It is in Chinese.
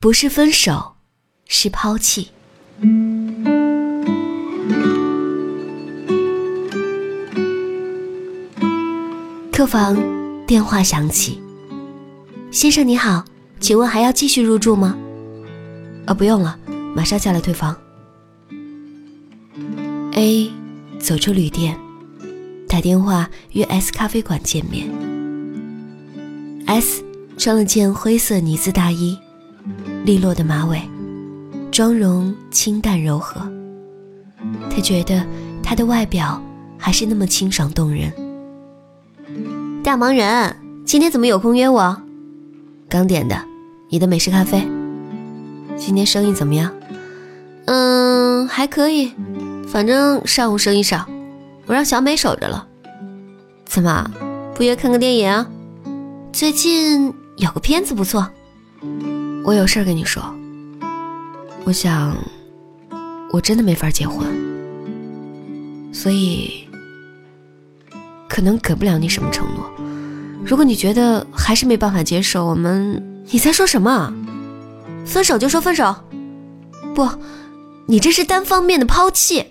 不是分手，是抛弃。客房电话响起，先生你好，请问还要继续入住吗？啊，不用了，马上下来退房。A 走出旅店，打电话约 S 咖啡馆见面。S 穿了件灰色呢子大衣。利落的马尾，妆容清淡柔和。他觉得他的外表还是那么清爽动人。大忙人，今天怎么有空约我？刚点的，你的美式咖啡。今天生意怎么样？嗯，还可以，反正上午生意少，我让小美守着了。怎么不约看个电影？最近有个片子不错。我有事儿跟你说，我想，我真的没法结婚，所以可能给不了你什么承诺。如果你觉得还是没办法接受，我们……你在说什么？分手就说分手？不，你这是单方面的抛弃。